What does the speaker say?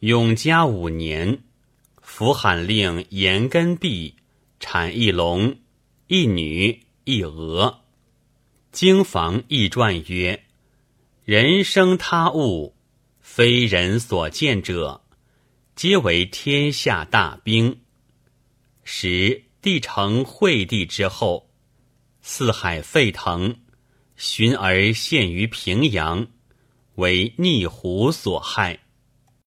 永嘉五年，福罕令严根弼产一龙、一女、一鹅。经房易传曰：“人生他物，非人所见者，皆为天下大兵。时帝成惠帝之后，四海沸腾，寻而陷于平阳，为逆胡所害。”